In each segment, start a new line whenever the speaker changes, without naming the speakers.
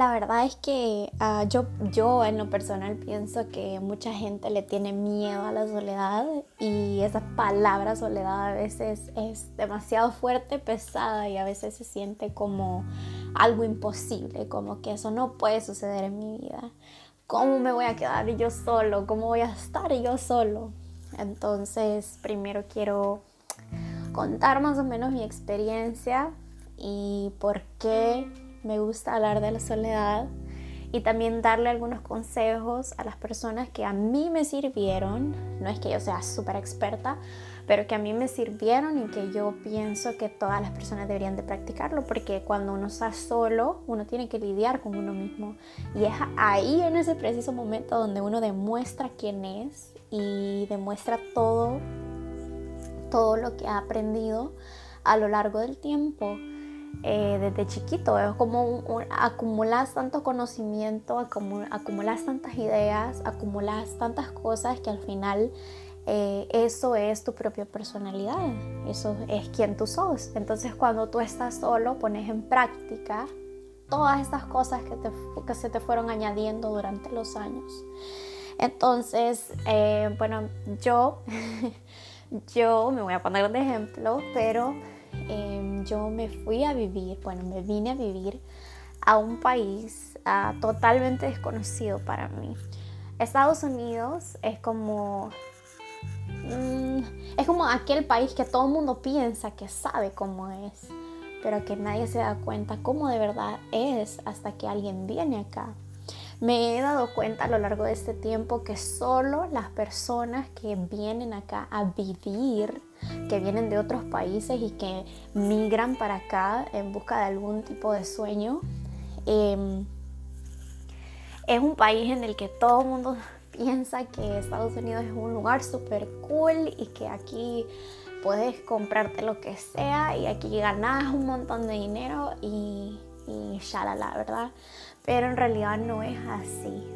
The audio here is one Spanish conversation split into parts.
la verdad es que ah, yo, yo en lo personal pienso que mucha gente le tiene miedo a la soledad y esa palabra soledad a veces es demasiado fuerte, pesada y a veces se siente como algo imposible, como que eso no puede suceder en mi vida. ¿Cómo me voy a quedar yo solo? ¿Cómo voy a estar yo solo? Entonces, primero quiero contar más o menos mi experiencia y por qué me gusta hablar de la soledad y también darle algunos consejos a las personas que a mí me sirvieron. No es que yo sea súper experta, pero que a mí me sirvieron y que yo pienso que todas las personas deberían de practicarlo, porque cuando uno está solo, uno tiene que lidiar con uno mismo. Y es ahí, en ese preciso momento, donde uno demuestra quién es y demuestra todo, todo lo que ha aprendido a lo largo del tiempo. Eh, desde chiquito. Es como acumulas tanto conocimiento, acumulas tantas ideas, acumulas tantas cosas que al final eh, eso es tu propia personalidad, eso es quien tú sos. Entonces cuando tú estás solo pones en práctica todas estas cosas que, que se te fueron añadiendo durante los años. Entonces, eh, bueno, yo, yo me voy a poner de ejemplo, pero Em, yo me fui a vivir, bueno, me vine a vivir a un país ah, totalmente desconocido para mí. Estados Unidos es como mm, es como aquel país que todo el mundo piensa que sabe cómo es, pero que nadie se da cuenta cómo de verdad es hasta que alguien viene acá. Me he dado cuenta a lo largo de este tiempo que solo las personas que vienen acá a vivir, que vienen de otros países y que migran para acá en busca de algún tipo de sueño, em, es un país en el que todo el mundo piensa que Estados Unidos es un lugar súper cool y que aquí puedes comprarte lo que sea y aquí ganas un montón de dinero y, y ¿verdad? Pero en realidad no es así.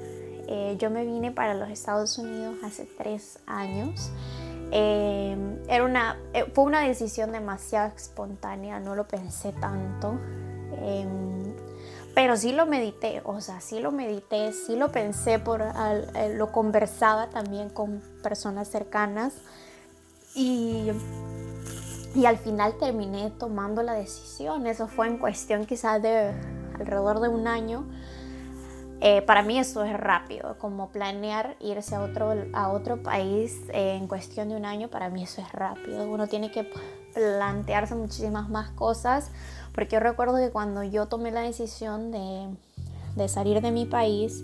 Eh, yo me vine para los Estados Unidos hace tres años. Eh, era una, eh, fue una decisión demasiado espontánea, no lo pensé tanto. Em, pero sí lo medité, o sea, sí lo medité, sí lo pensé, por, lo conversaba también con personas cercanas y, y al final terminé tomando la decisión. Eso fue en cuestión quizás de alrededor de un año. Eh, para mí eso es rápido, como planear irse a otro, a otro país eh, en cuestión de un año, para mí eso es rápido. Uno tiene que plantearse muchísimas más cosas, porque yo recuerdo que cuando yo tomé la decisión de, de salir de mi país,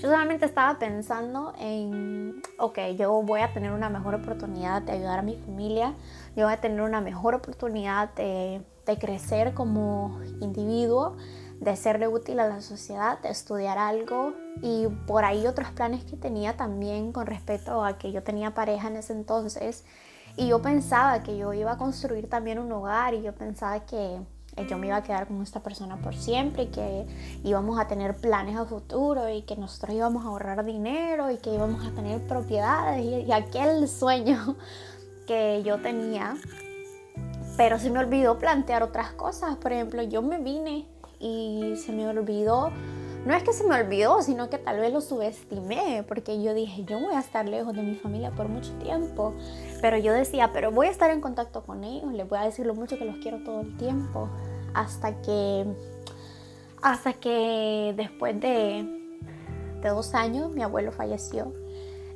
yo solamente estaba pensando en, ok, yo voy a tener una mejor oportunidad de ayudar a mi familia, yo voy a tener una mejor oportunidad de, de crecer como individuo de serle útil a la sociedad, de estudiar algo y por ahí otros planes que tenía también con respecto a que yo tenía pareja en ese entonces y yo pensaba que yo iba a construir también un hogar y yo pensaba que yo me iba a quedar con esta persona por siempre y que íbamos a tener planes a futuro y que nosotros íbamos a ahorrar dinero y que íbamos a tener propiedades y aquel sueño que yo tenía. Pero se me olvidó plantear otras cosas. Por ejemplo, yo me vine y se me olvidó. No es que se me olvidó, sino que tal vez lo subestimé, porque yo dije, yo voy a estar lejos de mi familia por mucho tiempo. Pero yo decía, pero voy a estar en contacto con ellos, les voy a decir lo mucho que los quiero todo el tiempo. Hasta que, hasta que después de, de dos años mi abuelo falleció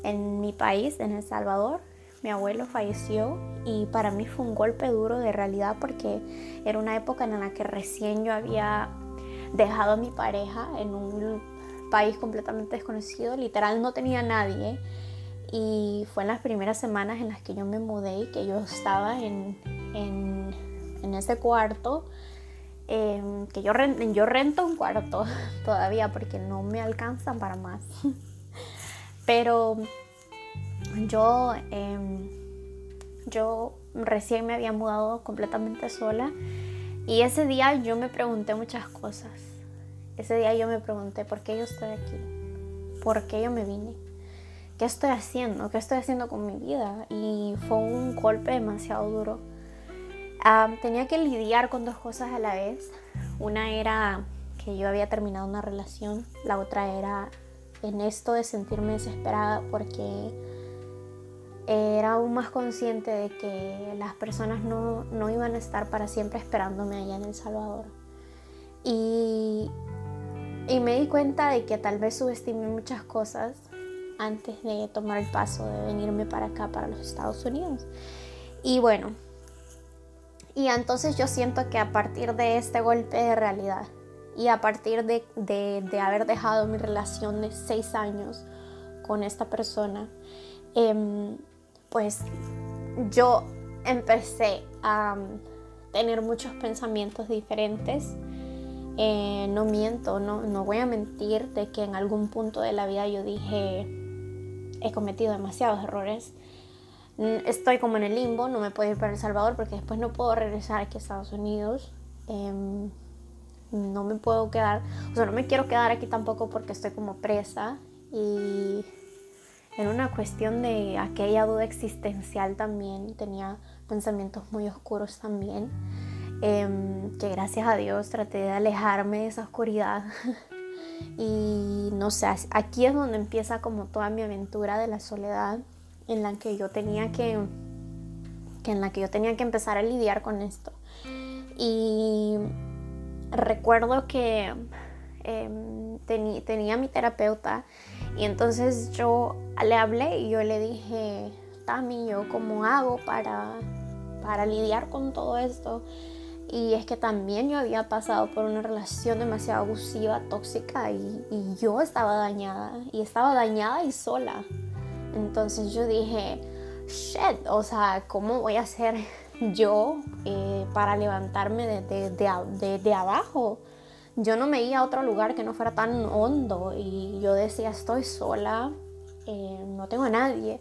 en mi país, en El Salvador. Mi abuelo falleció y para mí fue un golpe duro de realidad porque era una época en la que recién yo había dejado a mi pareja en un país completamente desconocido, literal no tenía nadie y fue en las primeras semanas en las que yo me mudé y que yo estaba en, en, ese cuarto, em, que yo, rento un cuarto todavía porque no me alcanzan para más. Pero yo, em, yo recién me había mudado completamente sola y ese día yo me pregunté muchas cosas. Ese día yo me pregunté por qué yo estoy aquí, por qué yo me vine, qué estoy haciendo, qué estoy haciendo con mi vida y fue un golpe demasiado duro. tenía que lidiar con dos cosas a la vez. Una era que yo había terminado una relación, la otra era en esto de sentirme desesperada porque era aún más consciente de que las personas no, no iban a estar para siempre esperándome allá en El Salvador. Y, y me di cuenta de que tal vez subestimé muchas cosas antes de tomar el paso de venirme para acá, para los Estados Unidos. Y bueno, y entonces yo siento que a partir de este golpe de realidad y a partir de, de, haber dejado mi relación de seis años con esta persona, em, pues yo empecé a tener muchos pensamientos diferentes. Eh, no miento, no, no voy a mentir de que en algún punto de la vida yo dije, he cometido demasiados errores. Mm, estoy como en el limbo, no me puedo ir para El Salvador porque después no puedo regresar aquí a Estados Unidos. Em, no me puedo quedar, o sea, no me quiero quedar aquí tampoco porque estoy como presa y en una cuestión de aquella duda existencial también, tenía pensamientos muy oscuros también, em, que gracias a Dios traté de alejarme de esa oscuridad Y no sé, aquí es donde empieza como toda mi aventura de la soledad, en la que yo tenía que, que en la que yo tenía que empezar a lidiar con esto. Y recuerdo que em, tenía mi terapeuta y entonces yo le hablé y yo le dije, Tami, ¿yo cómo hago para, para lidiar con todo esto? Y es que también yo había pasado por una relación demasiado abusiva, tóxica y, yo estaba dañada. Y estaba dañada y sola. Entonces yo dije, shit, o sea, ¿cómo voy a hacer yo eh, para levantarme de, de, de, abajo? Yo no me iba a otro lugar que no fuera tan hondo y yo decía, estoy sola, eh, no tengo a nadie,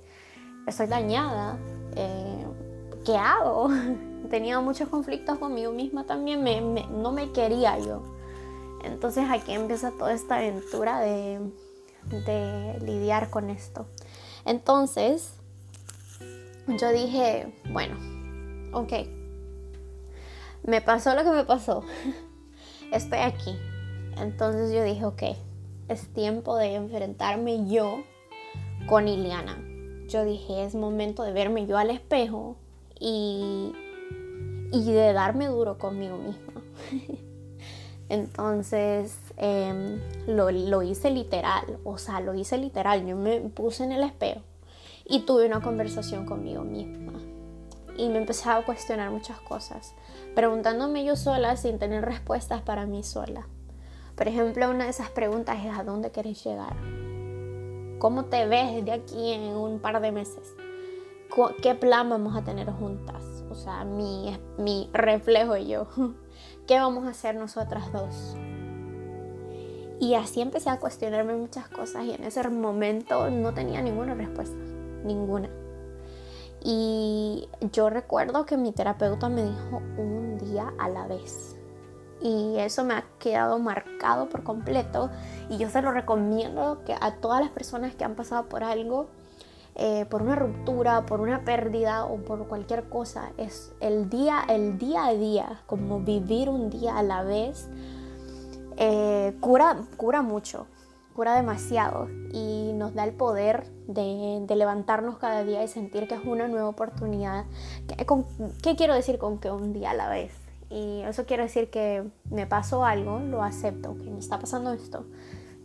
estoy dañada, eh, ¿qué hago? tenía muchos conflictos conmigo misma también, no me quería yo. Entonces aquí empieza toda esta aventura de, de lidiar con esto. Entonces, yo dije, bueno, ok, me pasó lo que me pasó, estoy aquí. Entonces yo dije, ok, es tiempo de enfrentarme yo con Iliana. Yo dije, es momento de verme yo al espejo y y de darme duro conmigo misma. Entonces em, lo, hice literal, o sea, lo hice literal. Yo me puse en el espejo y tuve una conversación conmigo misma. Y me empecé a cuestionar muchas cosas, preguntándome yo sola sin tener respuestas para mí sola. Por ejemplo, una de esas preguntas es ¿a dónde quieres llegar? ¿Cómo te ves de aquí en un par de meses? ¿Qué plan vamos a tener juntas? o sea, mi, mi reflejo y yo. ¿Qué vamos a hacer nosotras dos? Y así empecé a cuestionarme muchas cosas y en ese momento no tenía ninguna respuesta, ninguna. Y yo recuerdo que mi terapeuta me dijo un día a la vez. Y eso me ha quedado marcado por completo y yo se lo recomiendo que a todas las personas que han pasado por algo eh, por una ruptura, por una pérdida o por cualquier cosa. Es el día, el día a día, como vivir un día a la vez, eh, cura, cura mucho, cura demasiado y nos da el poder de, levantarnos cada día y sentir que es una nueva oportunidad. ¿Qué, ¿Qué quiero decir con que un día a la vez? Y eso quiere decir que me pasó algo, lo acepto, que me está pasando esto.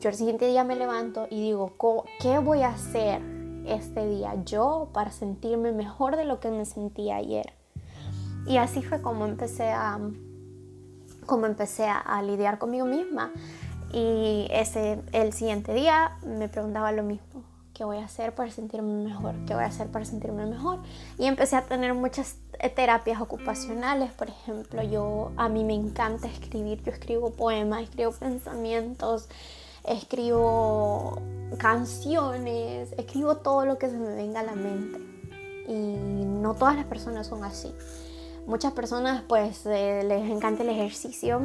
Yo el siguiente día me levanto y digo, ¿qué voy a hacer este día yo para sentirme mejor de lo que me sentía ayer. Y así fue como empecé a, como empecé a, lidiar conmigo misma. Y ese, el siguiente día me preguntaba lo mismo. ¿Qué voy a hacer para sentirme mejor? ¿Qué voy a hacer para sentirme mejor? Y empecé a tener muchas terapias ocupacionales, por ejemplo, yo a mí me encanta escribir, yo escribo poemas, escribo pensamientos, escribo canciones, escribo todo lo que se me venga a la mente. Y no todas las personas son así. Muchas personas pues eh, les encanta el ejercicio,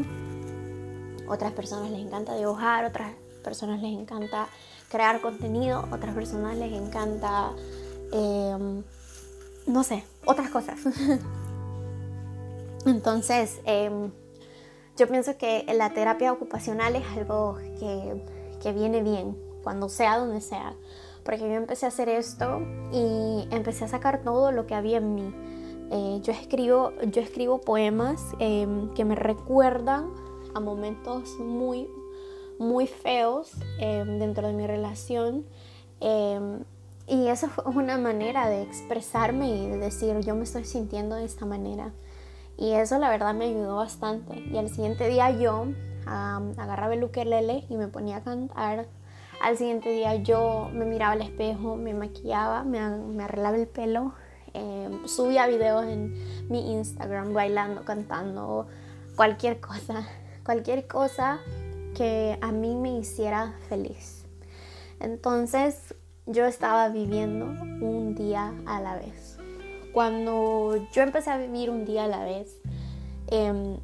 otras personas les encanta dibujar, otras personas les encanta crear contenido, otras personas les encanta, em, no sé, otras cosas. Entonces, em, yo pienso que la terapia ocupacional es algo que, que viene bien, cuando sea donde sea. Porque yo empecé a hacer esto y empecé a sacar todo lo que había en mí. Eh, yo, escribo, yo escribo poemas em, que me recuerdan a momentos muy, muy feos em, dentro de mi relación. Em, y eso fue una manera de expresarme y de decir, yo me estoy sintiendo de esta manera. Y eso la verdad me ayudó bastante. Y al siguiente día yo agarraba el ukelele y me ponía a cantar. Al siguiente día yo me miraba al espejo, me maquillaba, me, arreglaba el pelo, em, subía videos en mi Instagram bailando, cantando, cualquier cosa, cualquier cosa que a mí me hiciera feliz. Entonces yo estaba viviendo un día a la vez. Cuando yo empecé a vivir un día a la vez, em,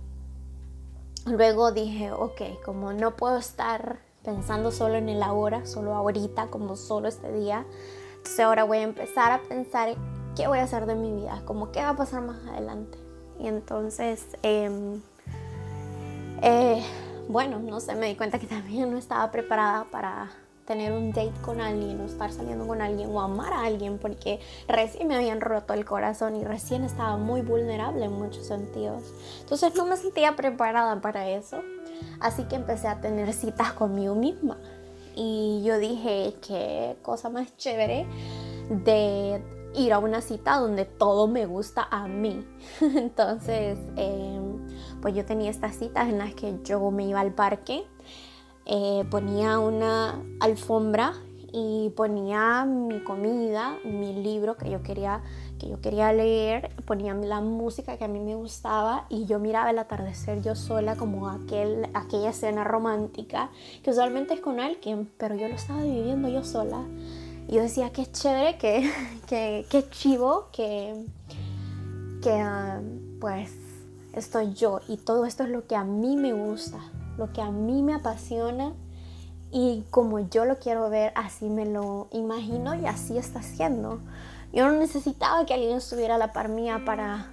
luego dije, ok, como no puedo estar pensando solo en el ahora, solo ahorita, como solo este día, entonces ahora voy a empezar a pensar qué voy a hacer de mi vida, como qué va a pasar más adelante. Y entonces, em, eh, bueno, no sé, me di cuenta que también no estaba preparada para tener un date con alguien o estar saliendo con alguien o amar a alguien porque recién me habían roto el corazón y recién estaba muy vulnerable en muchos sentidos. Entonces no me sentía preparada para eso. Así que empecé a tener citas conmigo misma. Y yo dije, qué cosa más chévere de ir a una cita donde todo me gusta a mí. Entonces, em, pues yo tenía estas citas en las que yo me iba al parque eh, ponía una alfombra y ponía mi comida, mi libro que yo quería que yo quería leer, ponía la música que a mí me gustaba y yo miraba el atardecer yo sola como aquel, aquella escena romántica que usualmente es con alguien, pero yo lo estaba viviendo yo sola. Yo decía, qué chévere, qué, qué, chivo, que, que ah, pues estoy yo y todo esto es lo que a mí me gusta lo que a mí me apasiona y como yo lo quiero ver, así me lo imagino y así está siendo. Yo no necesitaba que alguien estuviera a la par mía para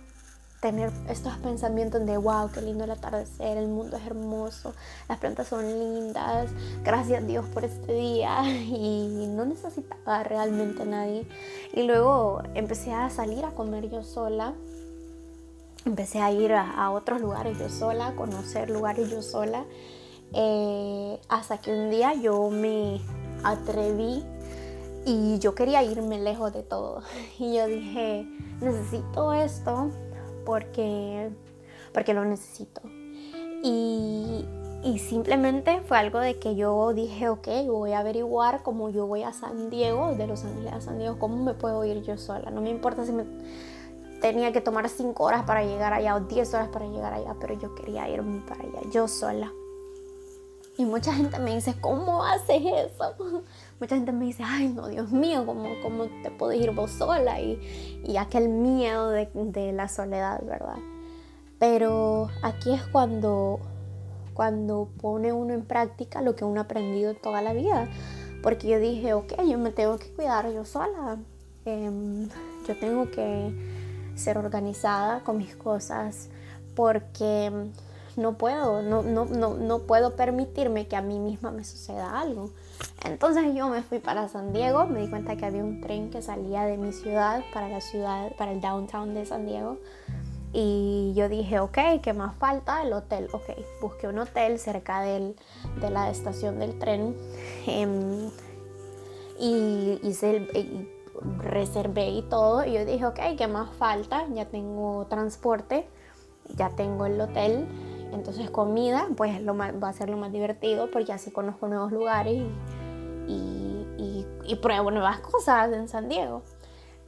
tener estos pensamientos de wow, qué lindo el atardecer, el mundo es hermoso, las plantas son lindas, gracias a Dios por este día y no necesitaba realmente a nadie. Y luego empecé a salir a comer yo sola empecé a ir a, otros lugares yo sola, a conocer lugares yo sola, eh, hasta que un día yo me atreví y yo quería irme lejos de todo. Y yo dije, necesito esto porque, porque lo necesito. Y, y simplemente fue algo de que yo dije, ok, voy a averiguar cómo yo voy a San Diego, de Los Ángeles a San Diego, cómo me puedo ir yo sola. No me importa si tenía que tomar 5 horas para llegar allá o 10 horas para llegar allá, pero yo quería irme para allá, yo sola. Y mucha gente me dice, ¿cómo haces eso? Mucha gente me dice, ay, no, Dios mío, ¿cómo, cómo te puedes ir vos sola? Y, y aquel miedo de, de, la soledad, ¿verdad? Pero aquí es cuando, cuando pone uno en práctica lo que uno ha aprendido toda la vida. Porque yo dije, ok, yo me tengo que cuidar yo sola. Em, yo tengo que ser organizada con mis cosas porque no puedo, no, no, no, no puedo permitirme que a mí misma me suceda algo. Entonces yo me fui para San Diego, me di cuenta que había un tren que salía de mi ciudad para la ciudad, para el downtown de San Diego. Y yo dije, ok, ¿qué más falta? El hotel. Ok, busqué un hotel cerca del, de la estación del tren. Em, y hice el, reservé y todo. Y yo dije, ok, ¿qué más falta? Ya tengo transporte, ya tengo el hotel. Entonces comida, pues lo va a ser lo más divertido porque así conozco nuevos lugares y, y, y, pruebo nuevas cosas en San Diego.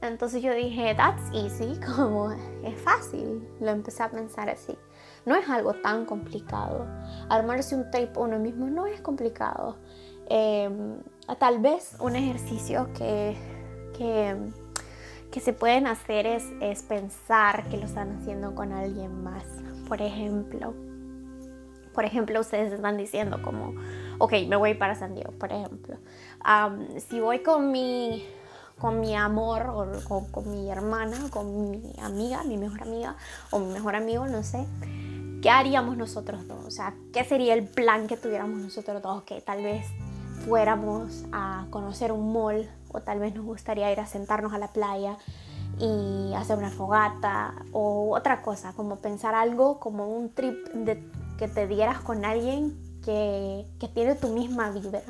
Entonces yo dije, that's easy, como es fácil. Lo empecé a pensar así. No es algo tan complicado. Armarse un tape uno mismo no es complicado. Em, tal vez un ejercicio que que, se pueden hacer es, es pensar que lo están haciendo con alguien más. Por ejemplo, por ejemplo, ustedes están diciendo como, ok, me voy para San Diego, por ejemplo. si voy con mi, con mi amor o, con mi hermana, con mi amiga, mi mejor amiga o mi mejor amigo, no sé, ¿qué haríamos nosotros dos? O sea, ¿qué sería el plan que tuviéramos nosotros dos? Que tal vez fuéramos a conocer un mall o tal vez nos gustaría ir a sentarnos a la playa y hacer una fogata o otra cosa, como pensar algo como un trip de, que te dieras con alguien que, que tiene tu misma vibra.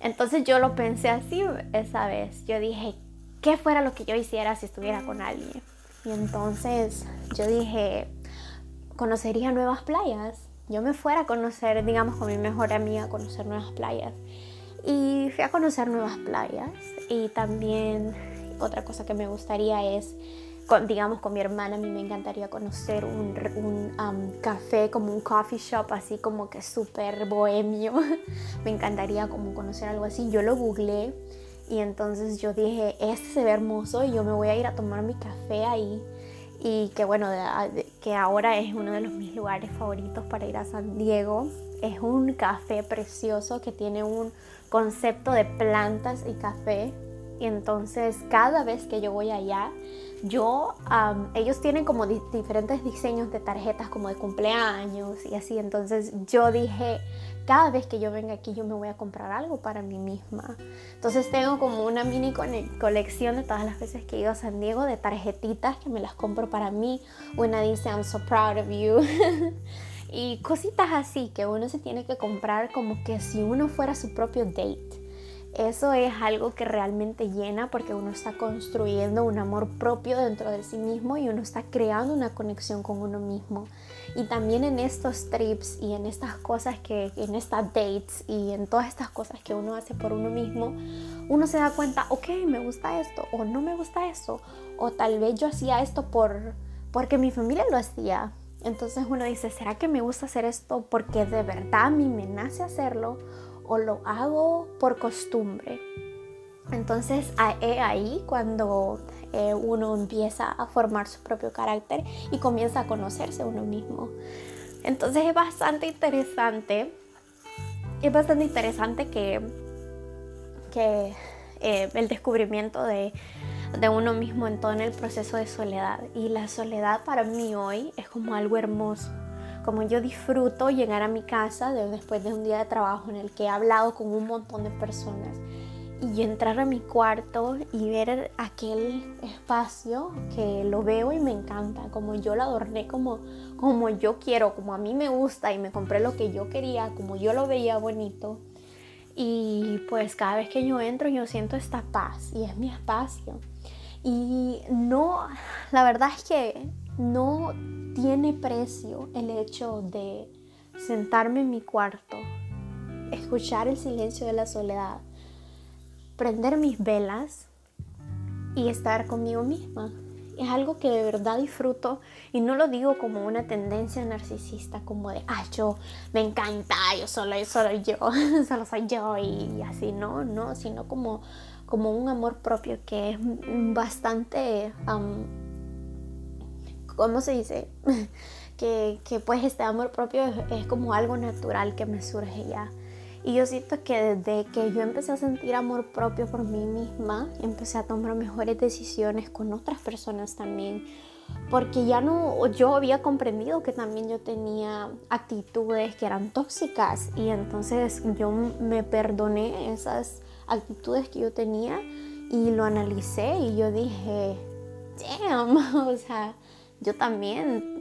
Entonces yo lo pensé así esa vez. Yo dije, ¿qué fuera lo que yo hiciera si estuviera con alguien? Y entonces yo dije, conocería nuevas playas. Yo me fuera a conocer, digamos, con mi mejor amiga, a conocer nuevas playas. Y fui a conocer nuevas playas. Y también otra cosa que me gustaría es, digamos, con mi hermana, a mí me encantaría conocer un, un café, como un coffee shop, así como que súper bohemio. me encantaría como conocer algo así. Yo lo googleé y entonces yo dije, este se ve hermoso y yo me voy a ir a tomar mi café ahí. Y que bueno, que ahora es uno de los mis lugares favoritos para ir a San Diego. Es un café precioso que tiene un concepto de plantas y café y entonces cada vez que yo voy allá, yo, ellos tienen como diferentes diseños de tarjetas como de cumpleaños y así. Entonces yo dije, cada vez que yo venga aquí yo me voy a comprar algo para mí misma. Entonces tengo como una mini colección de todas las veces que he ido a San Diego de tarjetitas que me las compro para mí. Una dice, I'm so proud of you. y cositas así que uno se tiene que comprar como que si uno fuera su propio date. Eso es algo que realmente llena porque uno está construyendo un amor propio dentro de sí mismo y uno está creando una conexión con uno mismo. Y también en estos trips y en estas cosas que, en estas dates y en todas estas cosas que uno hace por uno mismo, uno se da cuenta, ok, me gusta esto o no me gusta esto. O tal vez yo hacía esto por, porque mi familia lo hacía. Entonces uno dice, ¿será que me gusta hacer esto porque de verdad a mí me nace hacerlo? O lo hago por costumbre. Entonces es ahí cuando eh, uno empieza a formar su propio carácter y comienza a conocerse uno mismo. Entonces es bastante interesante, es bastante interesante que, que eh, el descubrimiento de, de uno mismo en el proceso de soledad. Y la soledad para mí hoy es como algo hermoso como yo disfruto llegar a mi casa después de un día de trabajo en el que he hablado con un montón de personas y entrar a mi cuarto y ver aquel espacio que lo veo y me encanta, como yo lo adorné como, como yo quiero, como a mí me gusta y me compré lo que yo quería, como yo lo veía bonito. Y pues cada vez que yo entro yo siento esta paz y es mi espacio. Y no, la verdad es que no tiene precio el hecho de sentarme en mi cuarto, escuchar el silencio de la soledad, prender mis velas y estar conmigo misma. Es algo que de verdad disfruto y no lo digo como una tendencia narcisista, como de, ah, yo me encanta, yo solo, solo yo, solo soy yo y así, no, no, sino como, como un amor propio que es bastante ¿cómo se dice? que, pues este amor propio es, como algo natural que me surge ya. Y yo siento que desde que yo empecé a sentir amor propio por mí misma, empecé a tomar mejores decisiones con otras personas también. Porque ya no, yo había comprendido que también yo tenía actitudes que eran tóxicas y entonces yo me perdoné esas actitudes que yo tenía y lo analicé y yo dije, damn, o sea, yo también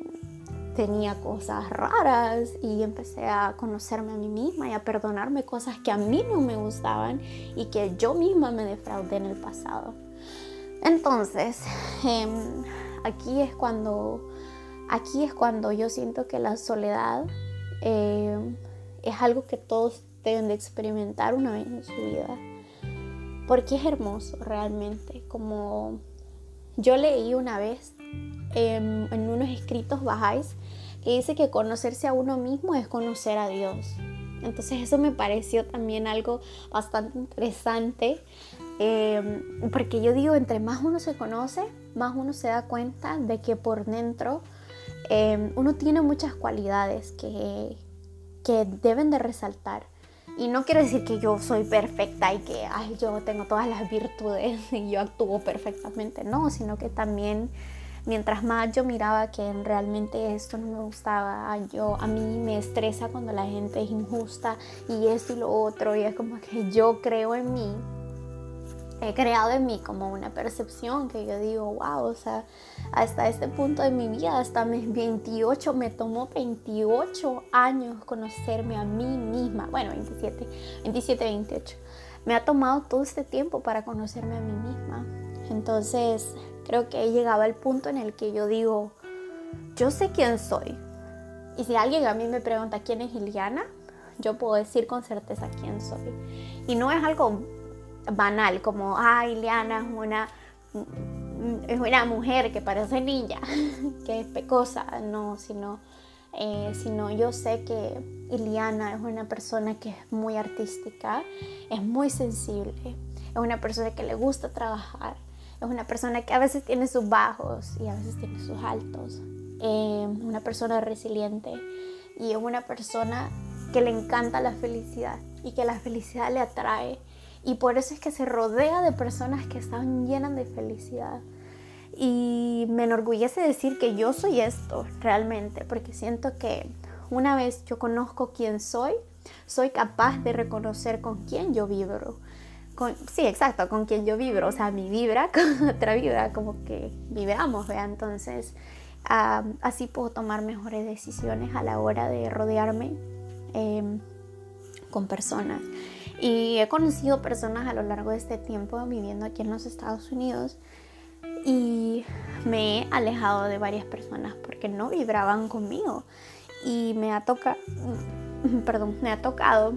tenía cosas raras y empecé a conocerme a mí misma y a perdonarme cosas que a mí no me gustaban y que yo misma me defraudé en el pasado. Entonces, em, aquí es cuando aquí es cuando yo siento que la soledad em, es algo que todos deben de experimentar una vez en su vida. Porque es hermoso realmente. Como yo leí una vez en, unos escritos bajáis que dice que conocerse a uno mismo es conocer a Dios. Entonces eso me pareció también algo bastante interesante, em, porque yo digo, entre más uno se conoce, más uno se da cuenta de que por dentro em, uno tiene muchas cualidades que, que deben de resaltar. Y no quiere decir que yo soy perfecta y que yo tengo todas las virtudes y yo actúo perfectamente, no, sino que también mientras más yo miraba que realmente esto no me gustaba, yo a mí me estresa cuando la gente es injusta y esto y lo otro y es como que yo creo en mí he creado en mí como una percepción que yo digo, wow, o sea, hasta este punto de mi vida, hasta mis 28, me tomó 28 años conocerme a mí misma, bueno, 27, 27, 28, me ha tomado todo este tiempo para conocerme a mí misma. Entonces, creo que he llegado al punto en el que yo digo, yo sé quién soy. Y si alguien a mí me pregunta quién es Iliana, yo puedo decir con certeza quién soy. Y no es algo banal, como, ay, Ileana es una, es una mujer que parece niña, que es pecosa, no, sino, eh, sino yo sé que Iliana es una persona que es muy artística, es muy sensible, es una persona que le gusta trabajar, es una persona que a veces tiene sus bajos y a veces tiene sus altos, eh, una persona resiliente y es una persona que le encanta la felicidad y que la felicidad le atrae y por eso es que se rodea de personas que están llenas de felicidad. Y me enorgullece decir que yo soy esto realmente, porque siento que una vez yo conozco quién soy, soy capaz de reconocer con quién yo vibro. Con, sí, exacto, con quién yo vibro. O sea, mi vibra con otra vibra, como que vibramos, ¿vea? Entonces, así puedo tomar mejores decisiones a la hora de rodearme em, con personas. Y he conocido personas a lo largo de este tiempo viviendo aquí en los Estados Unidos y me he alejado de varias personas porque no vibraban conmigo. Y me ha tocado, perdón, me ha tocado,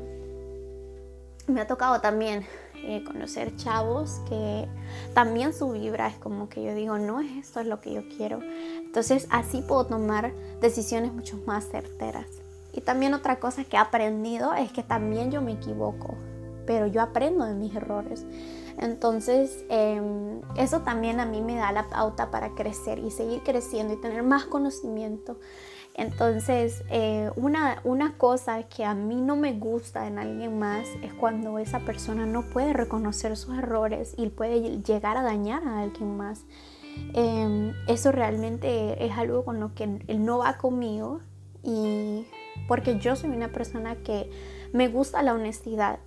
me ha tocado también eh, conocer chavos que también su vibra es como que yo digo, no es esto es lo que yo quiero. Entonces así puedo tomar decisiones mucho más certeras. Y también otra cosa que he aprendido es que también yo me equivoco pero yo aprendo de mis errores. Entonces, em, eso también a mí me da la pauta para crecer y seguir creciendo y tener más conocimiento. Entonces, eh, una, una cosa que a mí no me gusta en alguien más es cuando esa persona no puede reconocer sus errores y puede llegar a dañar a alguien más. Em, eso realmente es algo con lo que él no va conmigo y porque yo soy una persona que me gusta la honestidad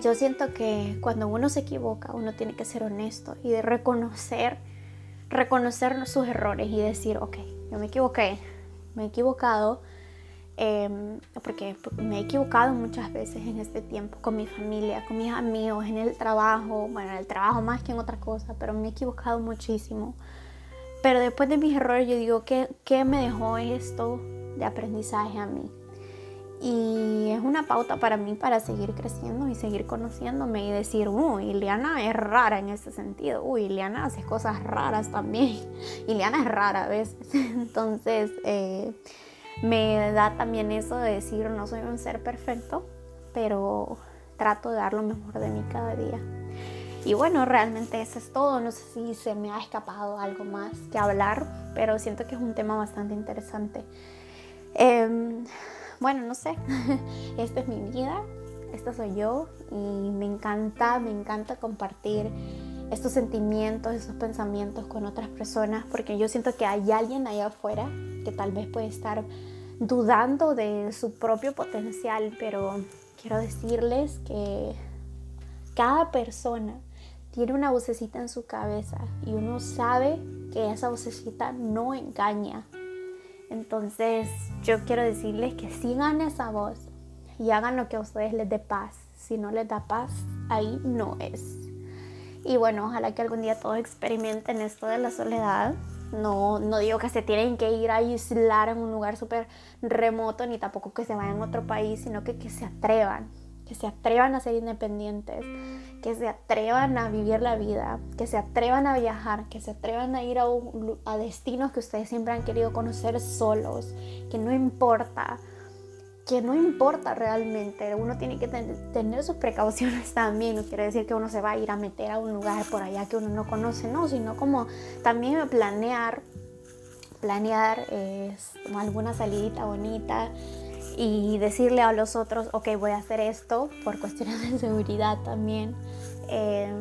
yo siento que cuando uno se equivoca, uno tiene que ser honesto y reconocer, reconocer sus errores y decir, ok, yo me equivoqué, me he equivocado, em, porque me he equivocado muchas veces en este tiempo con mi familia, con mis amigos, en el trabajo, bueno, en el trabajo más que en otra cosa, pero me he equivocado muchísimo. Pero después de mis errores yo digo, ¿qué, qué me dejó esto de aprendizaje a mí? Y es una pauta para mí para seguir creciendo y seguir conociéndome y decir, uy, Ileana es rara en ese sentido. Uy, Ileana hace cosas raras también. Ileana es rara a veces. Entonces, eh, me da también eso de decir, no soy un ser perfecto, pero trato de dar lo mejor de mí cada día. Y bueno, realmente eso es todo. No sé si se me ha escapado algo más que hablar, pero siento que es un tema bastante interesante. Eh, bueno, no sé, esta es mi vida, esta soy yo y me encanta, me encanta compartir estos sentimientos, estos pensamientos con otras personas porque yo siento que hay alguien allá afuera que tal vez puede estar dudando de su propio potencial, pero quiero decirles que cada persona tiene una vocecita en su cabeza y uno sabe que esa vocecita no engaña, entonces yo quiero decirles que sigan esa voz y hagan lo que a ustedes les dé paz. Si no les da paz, ahí no es. Y bueno, ojalá que algún día todos experimenten esto de la soledad. No, no digo que se tienen que ir a aislar en un lugar súper remoto, ni tampoco que se vayan a otro país, sino que, que se atrevan que se atrevan a ser independientes, que se atrevan a vivir la vida, que se atrevan a viajar, que se atrevan a ir a, destinos que ustedes siempre han querido conocer solos, que no importa, que no importa realmente, uno tiene que tener sus precauciones también, no quiere decir que uno se va a ir a meter a un lugar por allá que uno no conoce, no, sino como también planear, planear es alguna salidita bonita, y decirle a los otros, ok, voy a hacer esto por cuestiones de seguridad también. Eh,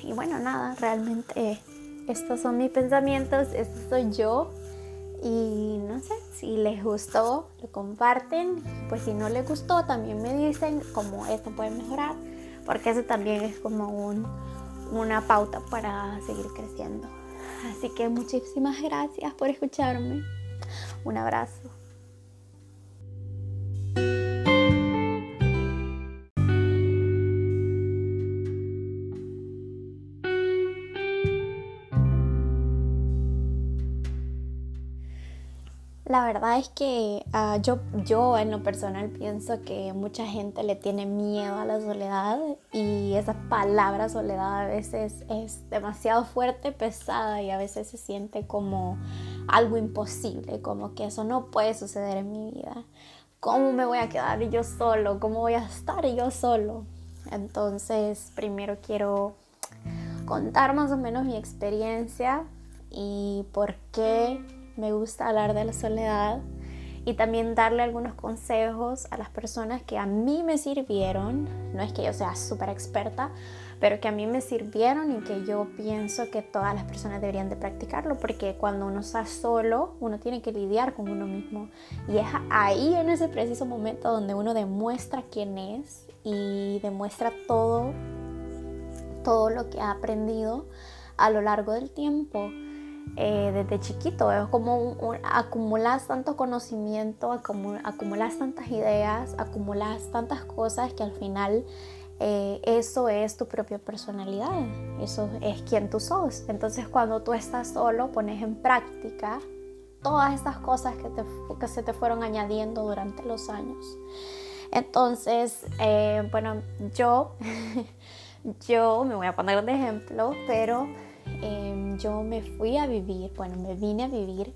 y bueno, nada, realmente estos son mis pensamientos, esto soy yo. Y no sé, si les gustó, lo comparten. Pues si no les gustó, también me dicen cómo esto puede mejorar. Porque eso también es como un, una pauta para seguir creciendo. Así que muchísimas gracias por escucharme. Un abrazo. La verdad es que uh, yo, yo en lo personal pienso que mucha gente le tiene miedo a la soledad y esa palabra soledad a veces es demasiado fuerte, pesada y a veces se siente como algo imposible, como que eso no puede suceder en mi vida. ¿Cómo me voy a quedar yo solo? ¿Cómo voy a estar yo solo? Entonces, primero quiero contar más o menos mi experiencia y por qué me gusta hablar de la soledad y también darle algunos consejos a las personas que a mí me sirvieron. No es que yo sea súper experta, pero que a mí me sirvieron y que yo pienso que todas las personas deberían de practicarlo, porque cuando uno está solo, uno tiene que lidiar con uno mismo. Y es ahí, en ese preciso momento, donde uno demuestra quién es y demuestra todo, todo lo que ha aprendido a lo largo del tiempo. Eh, desde chiquito. Es como un, acumulas tanto conocimiento, acumulas tantas ideas, acumulas tantas cosas que al final eh, eso es tu propia personalidad, eso es quien tú sos. Entonces cuando tú estás solo pones en práctica todas estas cosas que, te, que se te fueron añadiendo durante los años. Entonces, eh, bueno, yo, yo me voy a poner de ejemplo, pero Em, yo me fui a vivir, bueno, me vine a vivir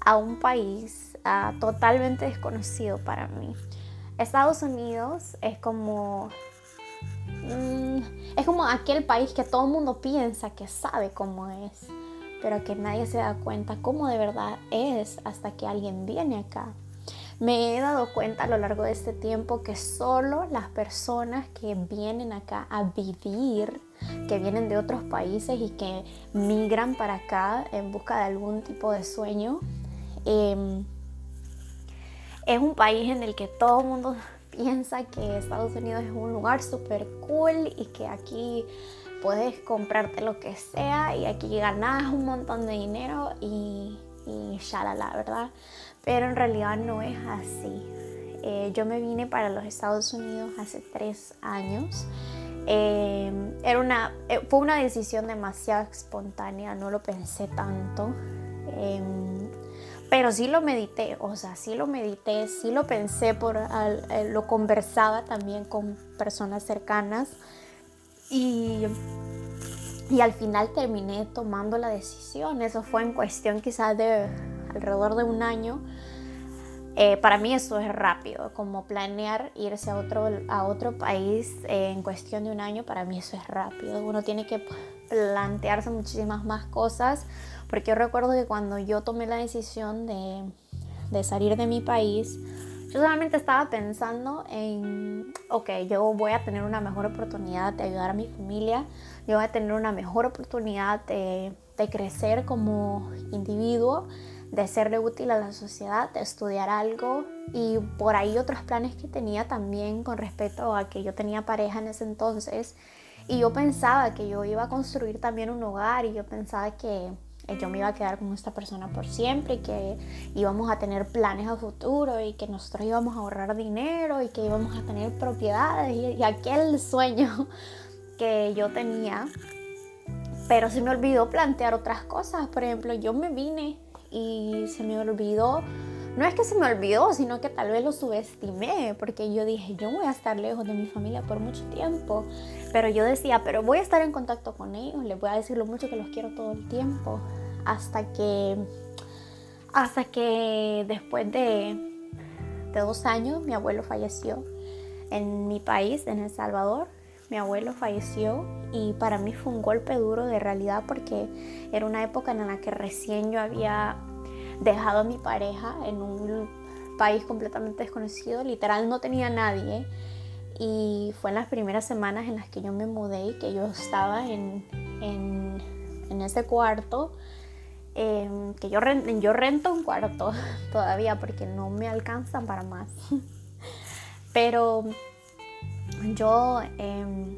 a un país ah, totalmente desconocido para mí. Estados Unidos es como mm, es como aquel país que todo el mundo piensa que sabe cómo es, pero que nadie se da cuenta cómo de verdad es hasta que alguien viene acá. Me he dado cuenta a lo largo de este tiempo que solo las personas que vienen acá a vivir que vienen de otros países y que migran para acá en busca de algún tipo de sueño. Em, es un país en el que todo el mundo piensa que Estados Unidos es un lugar súper cool y que aquí puedes comprarte lo que sea y aquí ganas un montón de dinero y, y la ¿verdad? Pero en realidad no es así. Eh, yo me vine para los Estados Unidos hace tres años Em, era una, eh, fue una decisión demasiado espontánea, no lo pensé tanto. Em, pero sí lo medité, o sea, sí lo medité, sí lo pensé, por, eh, lo conversaba también con personas cercanas y, y al final terminé tomando la decisión. Eso fue en cuestión quizás de alrededor de un año eh, para mí eso es rápido, como planear irse a otro, a otro país eh, en cuestión de un año, para mí eso es rápido. Uno tiene que plantearse muchísimas más cosas, porque yo recuerdo que cuando yo tomé la decisión de, de salir de mi país, yo solamente estaba pensando en, ok, yo voy a tener una mejor oportunidad de ayudar a mi familia, yo voy a tener una mejor oportunidad de, de crecer como individuo de serle útil a la sociedad, de estudiar algo. Y por ahí otros planes que tenía también con respecto a que yo tenía pareja en ese entonces. Y yo pensaba que yo iba a construir también un hogar y yo pensaba que yo me iba a quedar con esta persona por siempre y que íbamos a tener planes a futuro y que nosotros íbamos a ahorrar dinero y que íbamos a tener propiedades y, y aquel sueño que yo tenía. Pero se me olvidó plantear otras cosas. Por ejemplo, yo me vine y se me olvidó. No es que se me olvidó, sino que tal vez lo subestimé, porque yo dije, yo voy a estar lejos de mi familia por mucho tiempo. Pero yo decía, pero voy a estar en contacto con ellos, les voy a decir lo mucho que los quiero todo el tiempo. Hasta que, hasta que después de, de dos años mi abuelo falleció en mi país, en El Salvador. Mi abuelo falleció y para mí fue un golpe duro de realidad porque era una época en la que recién yo había dejado a mi pareja en un país completamente desconocido, literal no tenía nadie. Y fue en las primeras semanas en las que yo me mudé y que yo estaba en, en ese cuarto, em, que yo, rento un cuarto todavía porque no me alcanzan para más. Pero yo, em,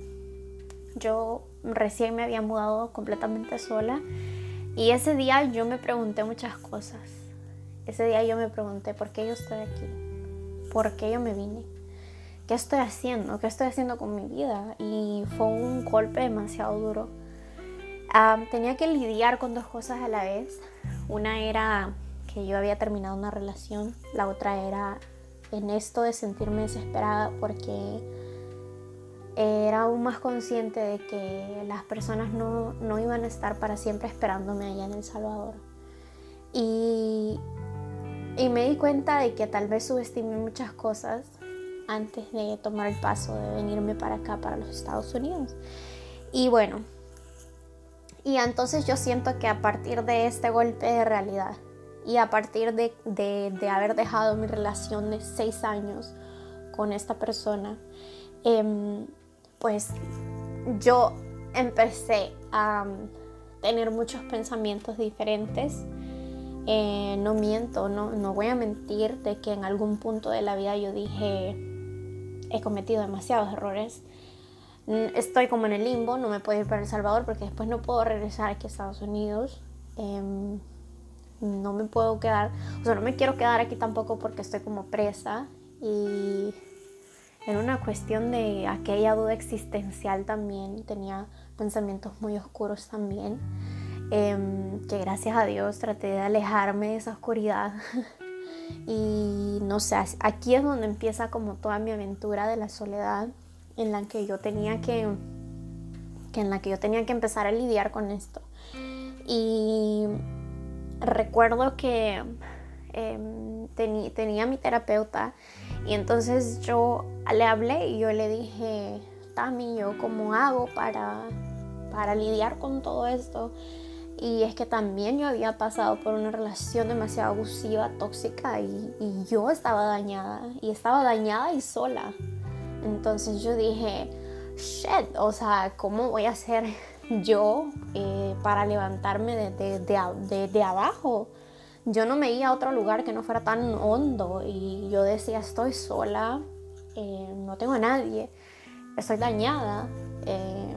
yo recién me había mudado completamente sola y ese día yo me pregunté muchas cosas. Ese día yo me pregunté por qué yo estoy aquí, por qué yo me vine, qué estoy haciendo, qué estoy haciendo con mi vida. Y fue un golpe demasiado duro. Tenía que lidiar con dos cosas a la vez. Una era que yo había terminado una relación, la otra era en esto de sentirme desesperada porque era aún más consciente de que las personas no, no, iban a estar para siempre esperándome allá en El Salvador. Y, y me di cuenta de que tal vez subestimé muchas cosas antes de tomar el paso de venirme para acá, para los Estados Unidos. Y bueno, y entonces yo siento que a partir de este golpe de realidad y a partir de, de, haber dejado mi relación de seis años con esta persona, eh, pues yo empecé a tener muchos pensamientos diferentes. Eh, no miento, no, no voy a mentir de que en algún punto de la vida yo dije, he cometido demasiados errores. Estoy como en el limbo, no me puedo ir para El Salvador porque después no puedo regresar aquí a Estados Unidos. Em, no me puedo quedar, o sea, no me quiero quedar aquí tampoco porque estoy como presa y en una cuestión de aquella duda existencial también, tenía pensamientos muy oscuros también, em, que gracias a Dios traté de alejarme de esa oscuridad. y no sé, aquí es donde empieza como toda mi aventura de la soledad, en la que yo tenía que, que en la que yo tenía que empezar a lidiar con esto. Y recuerdo que em, tenía mi terapeuta y entonces yo le hablé y yo le dije, Tami, ¿yo cómo hago para, para lidiar con todo esto? Y es que también yo había pasado por una relación demasiado abusiva, tóxica, y, y yo estaba dañada, y estaba dañada y sola. Entonces yo dije, shit, o sea, ¿cómo voy a hacer yo eh, para levantarme de, de, abajo? yo no me iba a otro lugar que no fuera tan hondo y yo decía, estoy sola, eh, no tengo a nadie, estoy dañada, eh,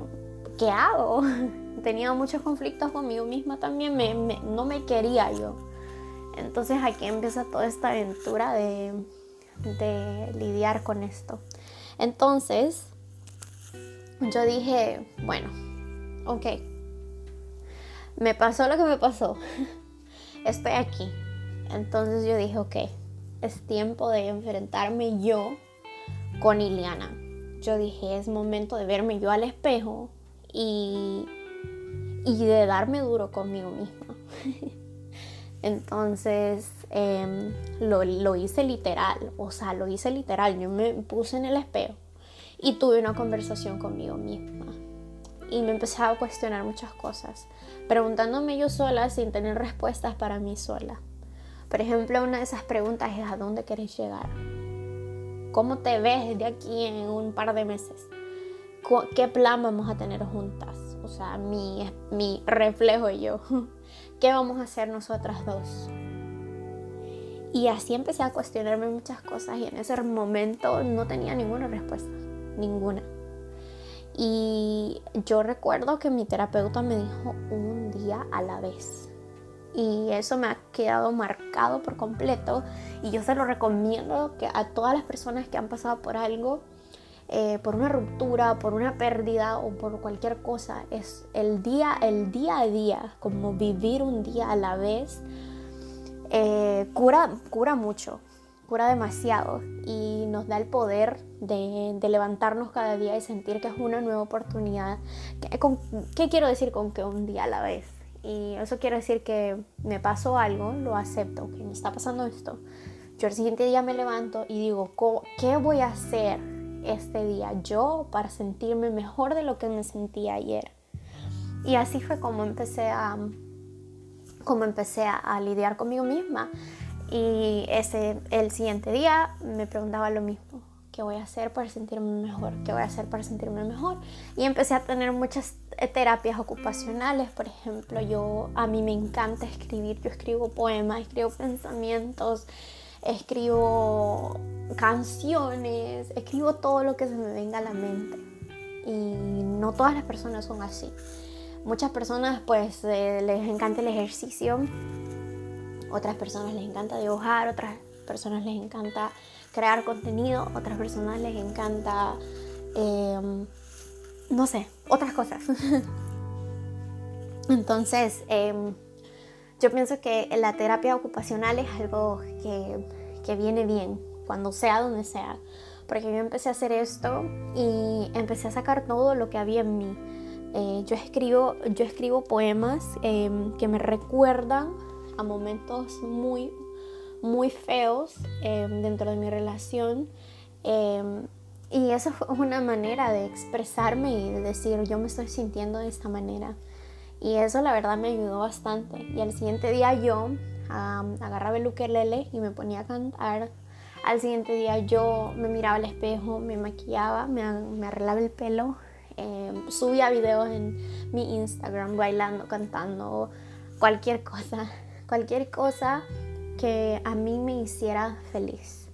¿qué hago? Tenía muchos conflictos conmigo misma también, no me quería yo. Entonces aquí empieza toda esta aventura de, de lidiar con esto. Entonces, yo dije, bueno, ok, me pasó lo que me pasó. estoy aquí. Entonces yo dije, ok, es tiempo de enfrentarme yo con Iliana. Yo dije, es momento de verme yo al espejo y, y de darme duro conmigo misma. Entonces em, lo, lo, hice literal, o sea, lo hice literal. Yo me puse en el espejo y tuve una conversación conmigo misma. Y me empecé a cuestionar muchas cosas preguntándome yo sola sin tener respuestas para mí sola. Por ejemplo, una de esas preguntas es ¿a dónde quieres llegar? ¿Cómo te ves de aquí en un par de meses? ¿Qué plan vamos a tener juntas? O sea, mi, mi reflejo y yo. ¿Qué vamos a hacer nosotras dos? Y así empecé a cuestionarme muchas cosas y en ese momento no tenía ninguna respuesta, ninguna. Y yo recuerdo que mi terapeuta me dijo un día a la vez. Y eso me ha quedado marcado por completo. Y yo se lo recomiendo que a todas las personas que han pasado por algo, eh, por una ruptura, por una pérdida o por cualquier cosa, es el día, el día a día, como vivir un día a la vez, eh, cura, cura mucho cura demasiado y nos da el poder de, levantarnos cada día y sentir que es una nueva oportunidad. ¿Qué, quiero decir con que un día a la vez? Y eso quiere decir que me pasó algo, lo acepto, que me está pasando esto. Yo el siguiente día me levanto y digo, ¿qué voy a hacer este día yo para sentirme mejor de lo que me sentí ayer? Y así fue como empecé a, como empecé a lidiar conmigo misma y ese, el siguiente día me preguntaba lo mismo. ¿Qué voy a hacer para sentirme mejor? ¿Qué voy a hacer para sentirme mejor? Y empecé a tener muchas eh, terapias ocupacionales, por ejemplo, yo a mí me encanta escribir, yo escribo poemas, escribo pensamientos, escribo canciones, escribo todo lo que se me venga a la mente. Y no todas las personas son así. Muchas personas pues eh, les encanta el ejercicio, otras personas les encanta dibujar, otras personas les encanta crear contenido, otras personas les encanta, em, no sé, otras cosas. Entonces, em, yo pienso que la terapia ocupacional es algo que, que viene bien, cuando sea donde sea. Porque yo empecé a hacer esto y empecé a sacar todo lo que había en mí. Eh, yo, escribo, yo escribo poemas em, que me recuerdan a momentos muy, muy feos em, dentro de mi relación. Y eso fue una manera de expresarme y de decir, yo me estoy sintiendo de esta manera. Y eso la verdad me ayudó bastante. Y al siguiente día yo agarraba el ukelele y me ponía a cantar. Al siguiente día yo me miraba al espejo, me maquillaba, me arreglaba el pelo, em, subía videos en mi Instagram bailando, cantando, cualquier cosa, cualquier cosa que a mí me hiciera feliz.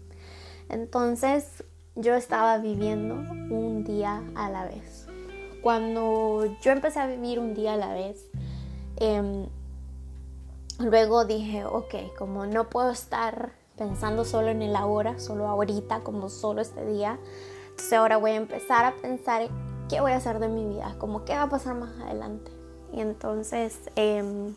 Entonces yo estaba viviendo un día a la vez. Cuando yo empecé a vivir un día a la vez, em, luego dije, ok, como no puedo estar pensando solo en el ahora, solo ahorita, como solo este día, entonces ahora voy a empezar a pensar qué voy a hacer de mi vida, como qué va a pasar más adelante. Y entonces, em,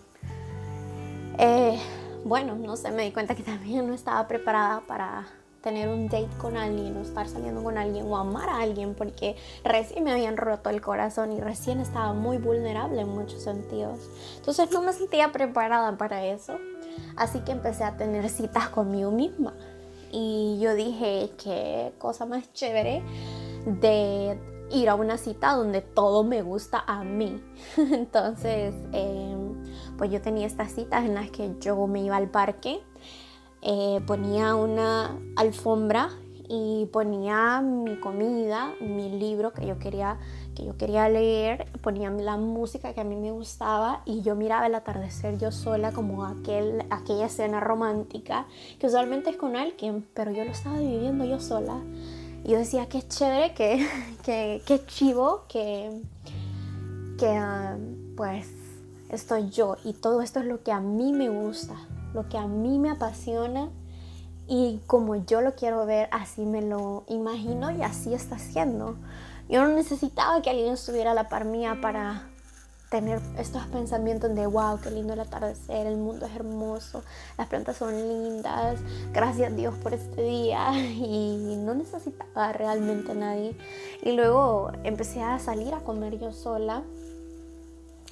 eh, bueno, no sé, me di cuenta que también no estaba preparada para tener un date con alguien o estar saliendo con alguien o amar a alguien porque recién me habían roto el corazón y recién estaba muy vulnerable en muchos sentidos. Entonces no me sentía preparada para eso. Así que empecé a tener citas conmigo misma. Y yo dije, qué cosa más chévere de ir a una cita donde todo me gusta a mí. Entonces, em, pues yo tenía estas citas en las que yo me iba al parque eh, ponía una alfombra y ponía mi comida, mi libro que yo quería que yo quería leer, ponía la música que a mí me gustaba y yo miraba el atardecer yo sola como aquel, aquella escena romántica que usualmente es con alguien, pero yo lo estaba viviendo yo sola. Yo decía, qué chévere, qué, qué, qué chivo, que, que ah, pues estoy yo y todo esto es lo que a mí me gusta lo que a mí me apasiona y como yo lo quiero ver, así me lo imagino y así está siendo. Yo no necesitaba que alguien estuviera a la par mía para tener estos pensamientos de wow, qué lindo el atardecer, el mundo es hermoso, las plantas son lindas, gracias a Dios por este día y no necesitaba realmente a nadie. Y luego empecé a salir a comer yo sola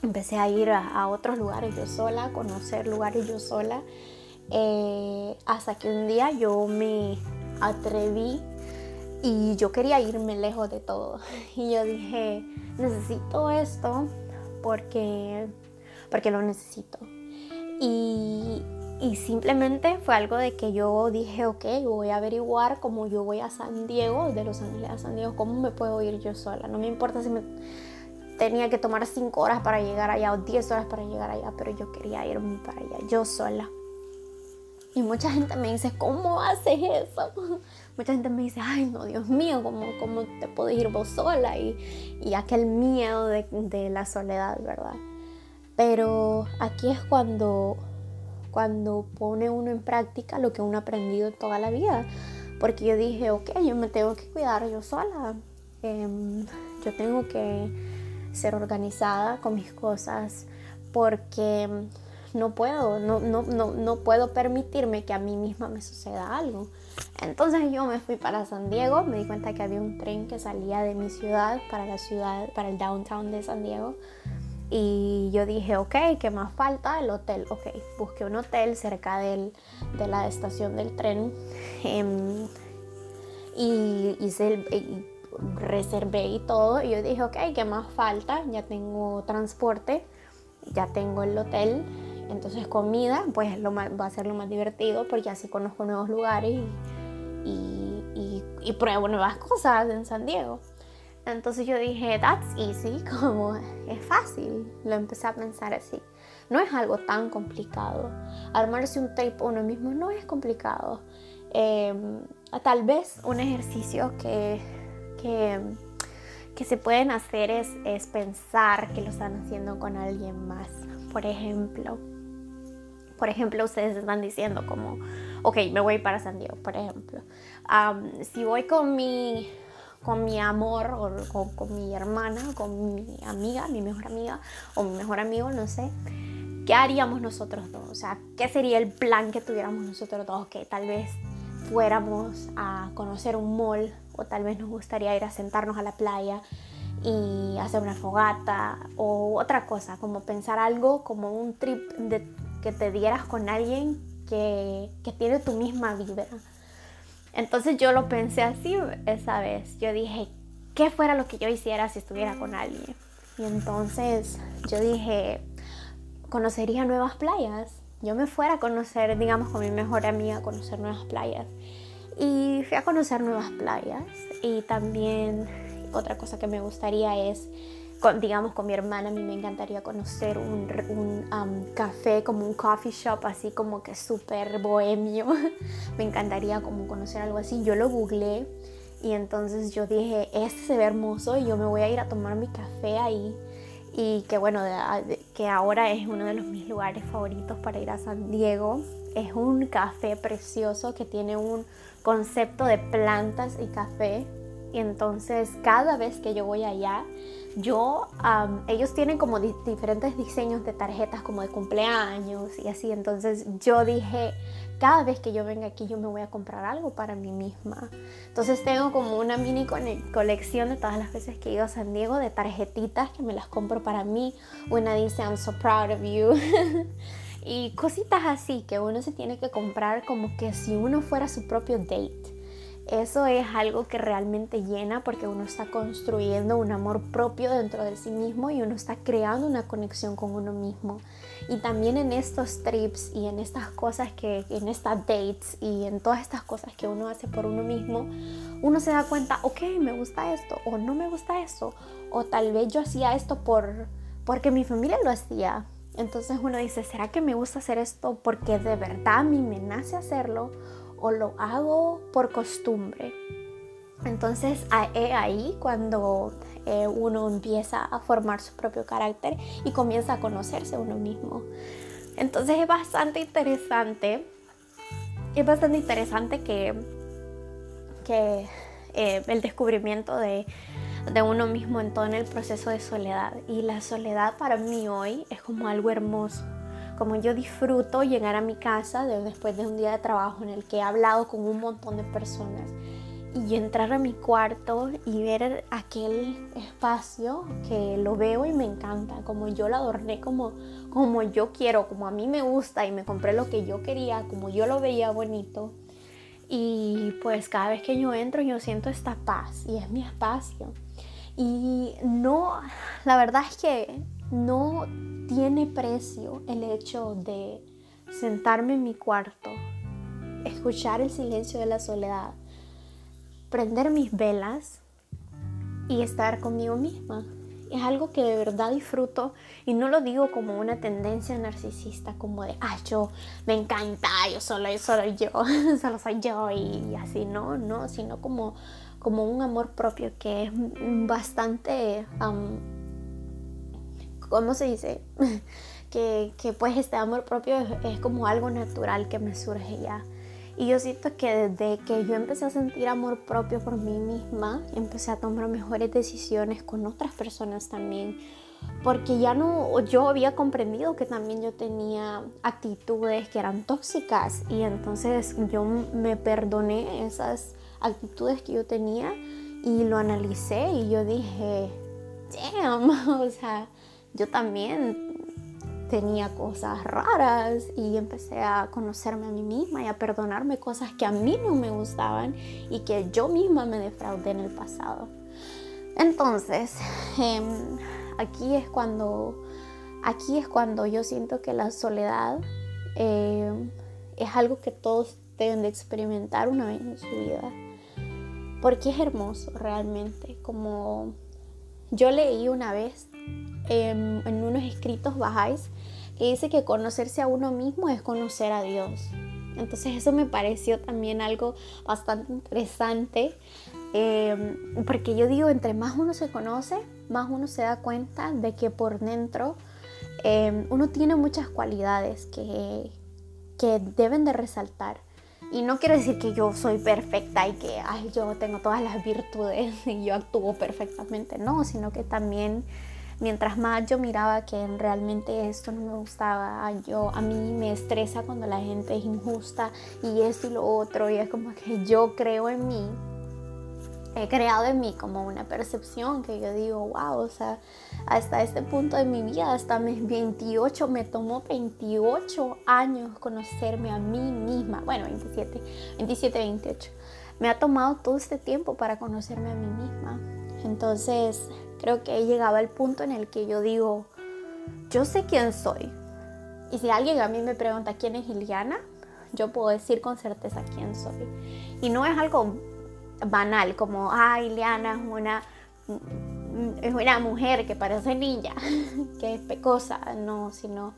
empecé a ir a, otros lugares yo sola, a conocer lugares yo sola, eh, hasta que un día yo me atreví y yo quería irme lejos de todo. Y yo dije, necesito esto porque, porque lo necesito. Y, y simplemente fue algo de que yo dije, ok, voy a averiguar cómo yo voy a San Diego, de Los Ángeles a San Diego, cómo me puedo ir yo sola. No me importa si me tenía que tomar 5 horas para llegar allá o 10 horas para llegar allá, pero yo quería irme para allá, yo sola. Y mucha gente me dice, ¿cómo haces eso? Mucha gente me dice, ay, no, Dios mío, ¿cómo, cómo te puedes ir vos sola? Y, y aquel miedo de, de, la soledad, ¿verdad? Pero aquí es cuando, cuando pone uno en práctica lo que uno ha aprendido toda la vida. Porque yo dije, ok, yo me tengo que cuidar yo sola. Eh, yo tengo que ser organizada con mis cosas porque no puedo, no, no, no, no puedo permitirme que a mí misma me suceda algo. Entonces yo me fui para San Diego, me di cuenta que había un tren que salía de mi ciudad para la ciudad, para el downtown de San Diego. Y yo dije, ok, ¿qué más falta? El hotel. Ok, busqué un hotel cerca del, de la estación del tren. Em, y hice el, reservé y todo. Y yo dije, ok, ¿qué más falta? Ya tengo transporte, ya tengo el hotel. Entonces comida, pues lo va a ser lo más divertido porque así conozco nuevos lugares y, pruebo nuevas cosas en San Diego. Entonces yo dije, that's easy, como es fácil. Lo empecé a pensar así. No es algo tan complicado. Armarse un tape uno mismo no es complicado. Em, tal vez un ejercicio que, que, que se pueden hacer es, es, pensar que lo están haciendo con alguien más. Por ejemplo, por ejemplo, ustedes están diciendo como, ok, me voy para San Diego, por ejemplo. si voy con mi, con mi amor o con mi hermana, con mi amiga, mi mejor amiga o mi mejor amigo, no sé, ¿qué haríamos nosotros dos? O sea, ¿qué sería el plan que tuviéramos nosotros dos? Que tal vez fuéramos a conocer un mall o tal vez nos gustaría ir a sentarnos a la playa y hacer una fogata o otra cosa, como pensar algo como un trip de, que te dieras con alguien que, que tiene tu misma vibra. Entonces yo lo pensé así esa vez. Yo dije, ¿qué fuera lo que yo hiciera si estuviera con alguien? Y entonces yo dije, conocería nuevas playas. Yo me fuera a conocer, digamos, con mi mejor amiga, a conocer nuevas playas. Y fui a conocer nuevas playas. Y también otra cosa que me gustaría es, digamos, con mi hermana, a mí me encantaría conocer un, un café, como un coffee shop, así como que súper bohemio. me encantaría como conocer algo así. Yo lo googleé y entonces yo dije, este se ve hermoso y yo me voy a ir a tomar mi café ahí y que bueno, que ahora es uno de los mis lugares favoritos para ir a San Diego. Es un café precioso que tiene un concepto de plantas y café. Y entonces cada vez que yo voy allá, yo, ellos tienen como diferentes diseños de tarjetas como de cumpleaños y así. Entonces yo dije, cada vez que yo venga aquí yo me voy a comprar algo para mí misma. Entonces tengo como una mini colección de todas las veces que he ido a San Diego de tarjetitas que me las compro para mí. Una dice I'm so proud of you. y cositas así que uno se tiene que comprar como que si uno fuera su propio date. Eso es algo que realmente llena porque uno está construyendo un amor propio dentro de sí mismo y uno está creando una conexión con uno mismo. Y también en estos trips y en estas cosas que, en estas dates y en todas estas cosas que uno hace por uno mismo, uno se da cuenta, ok, me gusta esto o no me gusta esto. O tal vez yo hacía esto por, porque mi familia lo hacía. Entonces uno dice, ¿será que me gusta hacer esto porque de verdad a mí me nace hacerlo? O lo hago por costumbre. Entonces es ahí cuando eh, uno empieza a formar su propio carácter y comienza a conocerse uno mismo. Entonces es bastante interesante, es bastante interesante que, que eh, el descubrimiento de, de uno mismo en el proceso de soledad. Y la soledad para mí hoy es como algo hermoso como yo disfruto llegar a mi casa después de un día de trabajo en el que he hablado con un montón de personas y entrar a mi cuarto y ver aquel espacio que lo veo y me encanta, como yo lo adorné como, como yo quiero, como a mí me gusta y me compré lo que yo quería, como yo lo veía bonito. Y pues cada vez que yo entro yo siento esta paz y es mi espacio. Y no, la verdad es que no tiene precio el hecho de sentarme en mi cuarto, escuchar el silencio de la soledad, prender mis velas y estar conmigo misma. Es algo que de verdad disfruto y no lo digo como una tendencia narcisista, como de, ah, yo me encanta, yo solo, yo solo yo, solo soy yo y así, no, no, sino como, como un amor propio que es bastante ¿cómo se dice? que, pues este amor propio es, como algo natural que me surge ya. Y yo siento que desde que yo empecé a sentir amor propio por mí misma, empecé a tomar mejores decisiones con otras personas también. Porque ya no, yo había comprendido que también yo tenía actitudes que eran tóxicas y entonces yo me perdoné esas actitudes que yo tenía y lo analicé y yo dije, damn, o sea, yo también tenía cosas raras y empecé a conocerme a mí misma y a perdonarme cosas que a mí no me gustaban y que yo misma me defraudé en el pasado. Entonces, em, aquí es cuando aquí es cuando yo siento que la soledad em, es algo que todos deben de experimentar una vez en su vida. porque es hermoso realmente. Como yo leí una vez en, en unos escritos bajáis que dice que conocerse a uno mismo es conocer a Dios. Entonces eso me pareció también algo bastante interesante, eh, porque yo digo, entre más uno se conoce, más uno se da cuenta de que por dentro eh, uno tiene muchas cualidades que, que deben de resaltar. Y no quiere decir que yo soy perfecta y que ay, yo tengo todas las virtudes y yo actúo perfectamente, no, sino que también mientras más yo miraba que realmente esto no me gustaba, yo a mí me estresa cuando la gente es injusta y esto y lo otro y es como que yo creo en mí he creado en mí como una percepción que yo digo, wow, o sea, hasta este punto de mi vida, hasta mis 28, me tomó 28 años conocerme a mí misma, bueno, 27, 27, 28, me ha tomado todo este tiempo para conocerme a mí misma. Entonces, creo que he llegado al punto en el que yo digo, yo sé quién soy. Y si alguien a mí me pregunta quién es Iliana, yo puedo decir con certeza quién soy. Y no es algo banal como, ay, Iliana es una, es una mujer que parece niña, que es pecosa, no, sino,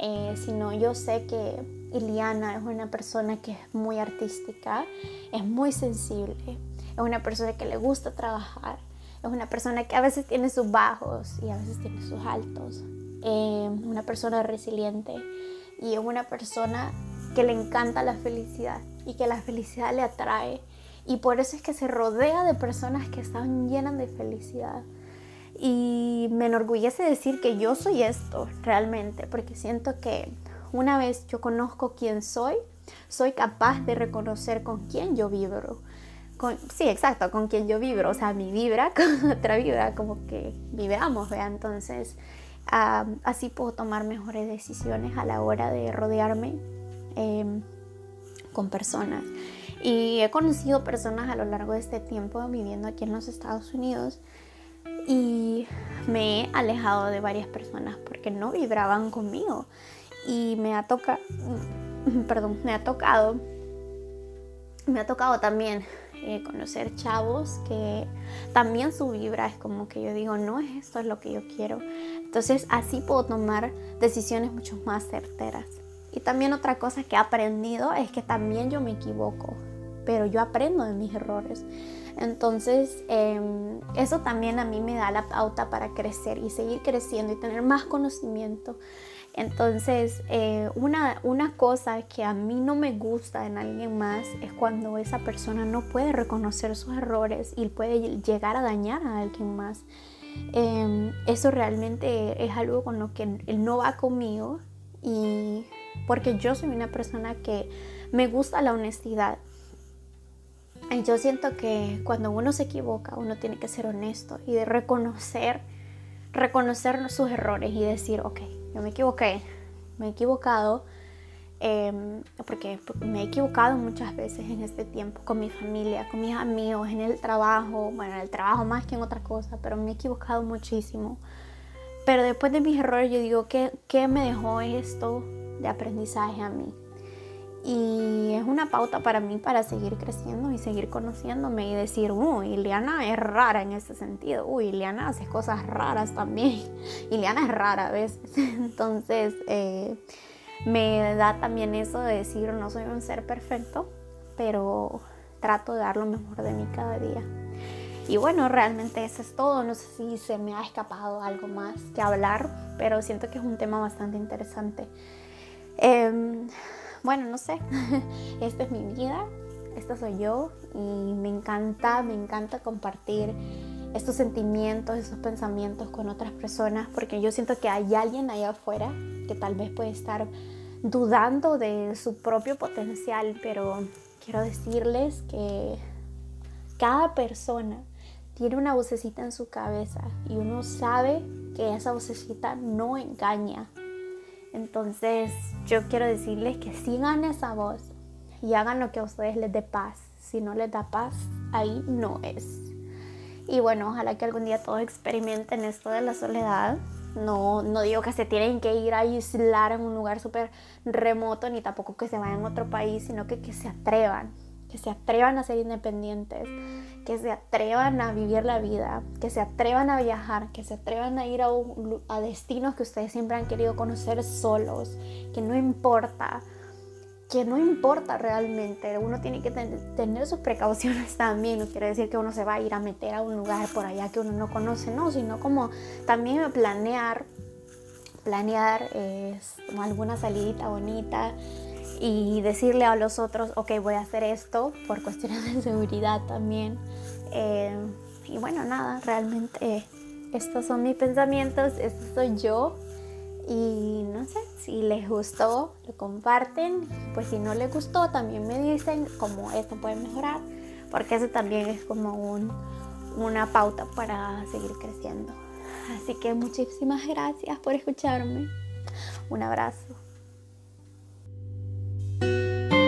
eh, sino yo sé que Iliana es una persona que es muy artística, es muy sensible, es una persona que le gusta trabajar, es una persona que a veces tiene sus bajos y a veces tiene sus altos, eh, una persona resiliente y es una persona que le encanta la felicidad y que la felicidad le atrae y por eso es que se rodea de personas que están llenas de felicidad. Y me enorgullece decir que yo soy esto realmente, porque siento que una vez yo conozco quién soy, soy capaz de reconocer con quién yo vibro. Con, sí, exacto, con quién yo vibro. O sea, mi vibra con otra vibra, como que vibramos, ¿vea? Entonces, así puedo tomar mejores decisiones a la hora de rodearme em, con personas. Y he conocido personas a lo largo de este tiempo viviendo aquí en los Estados Unidos y me he alejado de varias personas porque no vibraban conmigo. Y me ha tocado, perdón, me ha tocado, me ha tocado también eh, conocer chavos que también su vibra es como que yo digo, no, esto es lo que yo quiero. Entonces así puedo tomar decisiones mucho más certeras. Y también otra cosa que he aprendido es que también yo me equivoco pero yo aprendo de mis errores. Entonces, em, eso también a mí me da la pauta para crecer y seguir creciendo y tener más conocimiento. Entonces, eh, una, una cosa que a mí no me gusta en alguien más es cuando esa persona no puede reconocer sus errores y puede llegar a dañar a alguien más. Em, eso realmente es algo con lo que él no va conmigo y porque yo soy una persona que me gusta la honestidad yo siento que cuando uno se equivoca, uno tiene que ser honesto y de reconocer, reconocer sus errores y decir, ok, yo me equivoqué, me he equivocado, em, porque me he equivocado muchas veces en este tiempo con mi familia, con mis amigos, en el trabajo, bueno, en el trabajo más que en otra cosa, pero me he equivocado muchísimo. Pero después de mis errores yo digo, ¿qué, qué me dejó esto de aprendizaje a mí? Y es una pauta para mí para seguir creciendo y seguir conociéndome y decir, uy, Ileana es rara en ese sentido. Uy, Ileana hace cosas raras también. Ileana es rara a veces. Entonces, eh, me da también eso de decir, no soy un ser perfecto, pero trato de dar lo mejor de mí cada día. Y bueno, realmente eso es todo. No sé si se me ha escapado algo más que hablar, pero siento que es un tema bastante interesante. Eh, bueno, no sé, esta es mi vida, esta soy yo y me encanta, me encanta compartir estos sentimientos, estos pensamientos con otras personas porque yo siento que hay alguien allá afuera que tal vez puede estar dudando de su propio potencial, pero quiero decirles que cada persona tiene una vocecita en su cabeza y uno sabe que esa vocecita no engaña, entonces yo quiero decirles que sigan esa voz y hagan lo que a ustedes les dé paz. Si no les da paz, ahí no es. Y bueno, ojalá que algún día todos experimenten esto de la soledad. No, no digo que se tienen que ir a aislar en un lugar súper remoto, ni tampoco que se vayan a otro país, sino que, que se atrevan. que se atrevan a ser independientes, que se atrevan a vivir la vida, que se atrevan a viajar, que se atrevan a ir a, a destinos que ustedes siempre han querido conocer solos, que no importa, que no importa realmente, uno tiene que tener sus precauciones también, no quiere decir que uno se va a ir a meter a un lugar por allá que uno no conoce, no, sino como también planear, planear es, alguna salidita bonita, y decirle a los otros, ok, voy a hacer esto por cuestiones de seguridad también. Eh, y bueno, nada, realmente estos son mis pensamientos, esto soy yo. Y no sé, si les gustó, lo comparten. Pues si no les gustó, también me dicen cómo esto puede mejorar. Porque eso también es como un, una pauta para seguir creciendo. Así que muchísimas gracias por escucharme. Un abrazo. Thank you.